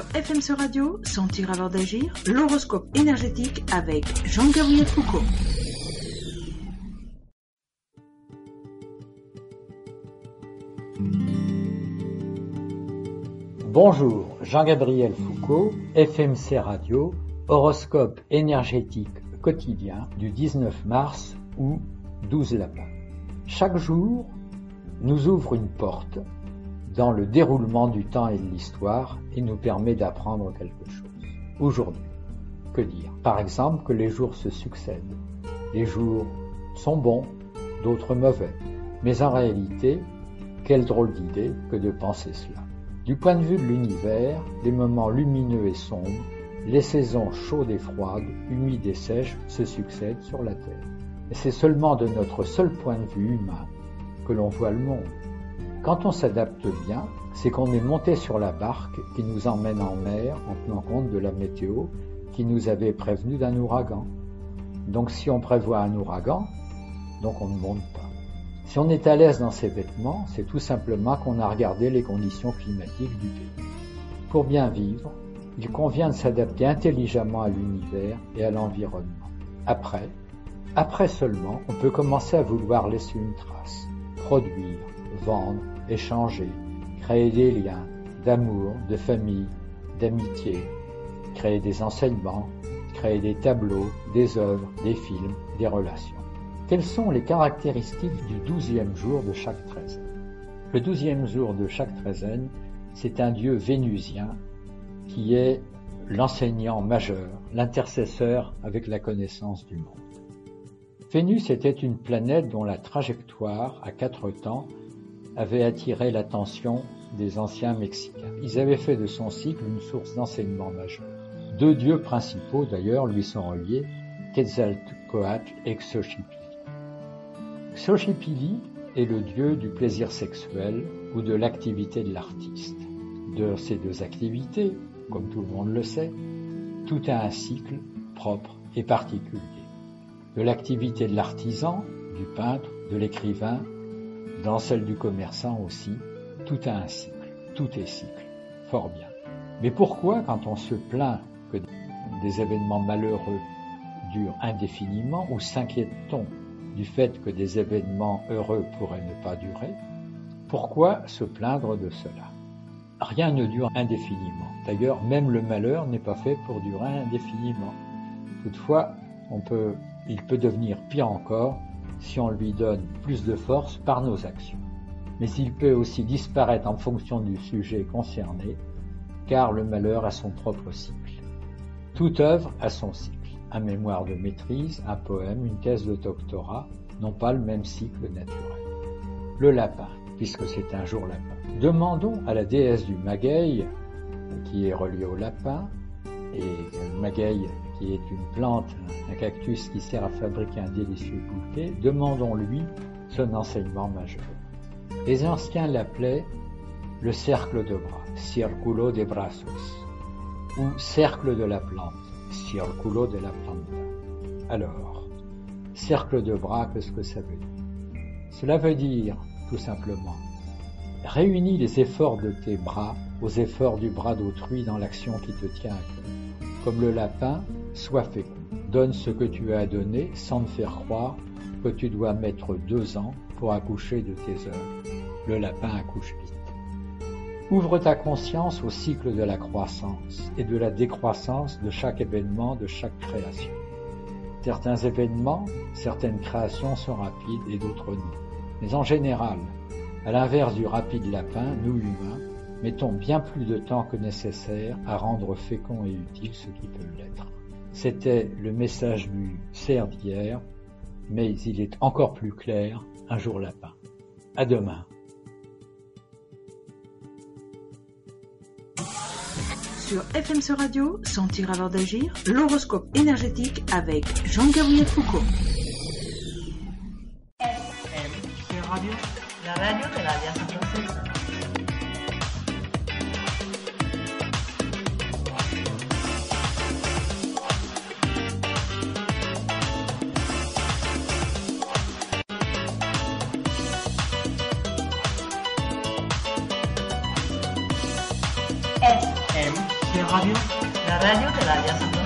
FMC Radio, Sentir avant d'agir, l'horoscope énergétique avec Jean-Gabriel Foucault. Bonjour, Jean-Gabriel Foucault, FMC Radio, horoscope énergétique quotidien du 19 mars ou 12 lapins. Chaque jour nous ouvre une porte dans le déroulement du temps et de l'histoire et nous permet d'apprendre quelque chose. Aujourd'hui, que dire? Par exemple que les jours se succèdent. Les jours sont bons, d'autres mauvais. Mais en réalité, quelle drôle d'idée que de penser cela. Du point de vue de l'univers, les moments lumineux et sombres, les saisons chaudes et froides, humides et sèches se succèdent sur la Terre. Et c'est seulement de notre seul point de vue humain que l'on voit le monde. Quand on s'adapte bien, c'est qu'on est monté sur la barque qui nous emmène en mer en tenant compte de la météo qui nous avait prévenu d'un ouragan. Donc si on prévoit un ouragan, donc on ne monte pas. Si on est à l'aise dans ses vêtements, c'est tout simplement qu'on a regardé les conditions climatiques du pays. Pour bien vivre, il convient de s'adapter intelligemment à l'univers et à l'environnement. Après, après seulement, on peut commencer à vouloir laisser une trace, produire, vendre, échanger, créer des liens d'amour, de famille, d'amitié, créer des enseignements, créer des tableaux, des œuvres, des films, des relations. Quelles sont les caractéristiques du douzième jour de chaque treizaine? Le douzième jour de chaque treizaine, c'est un dieu vénusien qui est l'enseignant majeur, l'intercesseur avec la connaissance du monde. Vénus était une planète dont la trajectoire à quatre temps avait attiré l'attention des anciens Mexicains. Ils avaient fait de son cycle une source d'enseignement majeur. Deux dieux principaux d'ailleurs lui sont reliés, Quetzalcoatl et Xochipilli. Xochipilli est le dieu du plaisir sexuel ou de l'activité de l'artiste. De ces deux activités, comme tout le monde le sait, tout a un cycle propre et particulier. De l'activité de l'artisan, du peintre, de l'écrivain, dans celle du commerçant aussi, tout a un cycle, tout est cycle, fort bien. Mais pourquoi, quand on se plaint que des événements malheureux durent indéfiniment, ou s'inquiète-t-on du fait que des événements heureux pourraient ne pas durer, pourquoi se plaindre de cela? Rien ne dure indéfiniment. D'ailleurs, même le malheur n'est pas fait pour durer indéfiniment. Toutefois, il peut devenir pire encore si on lui donne plus de force par nos actions. Mais il peut aussi disparaître en fonction du sujet concerné, car le malheur a son propre cycle. Toute œuvre a son cycle. Un mémoire de maîtrise, un poème, une thèse de doctorat n'ont pas le même cycle naturel. Le lapin, puisque c'est un jour lapin. Demandons à la déesse du magueil, qui est reliée au lapin, et le qui est une plante, un cactus qui sert à fabriquer un délicieux bouquet, demandons-lui son enseignement majeur. Les anciens l'appelaient le cercle de bras, circulo de brazos, ou cercle de la plante, circulo de la planta. Alors, cercle de bras, qu'est-ce que ça veut dire? Cela veut dire, tout simplement, réunis les efforts de tes bras aux efforts du bras d'autrui dans l'action qui te tient à cœur. Comme le lapin, sois fécond. Donne ce que tu as à donner sans me faire croire que tu dois mettre deux ans pour accoucher de tes œuvres. Le lapin accouche vite. Ouvre ta conscience au cycle de la croissance et de la décroissance de chaque événement, de chaque création. Certains événements, certaines créations sont rapides et d'autres non. Mais en général, à l'inverse du rapide lapin, nous humains, mettons bien plus de temps que nécessaire à rendre fécond et utile ce qui peut l'être. C'était le message du cerf d'hier, mais il est encore plus clair un jour lapin. À demain. Sur FMC Radio, Sentir avant d'agir, l'horoscope énergétique avec Jean-Gabriel Foucault. FMC Radio, la radio de l'Alliance Radio, la radio de l'Alliance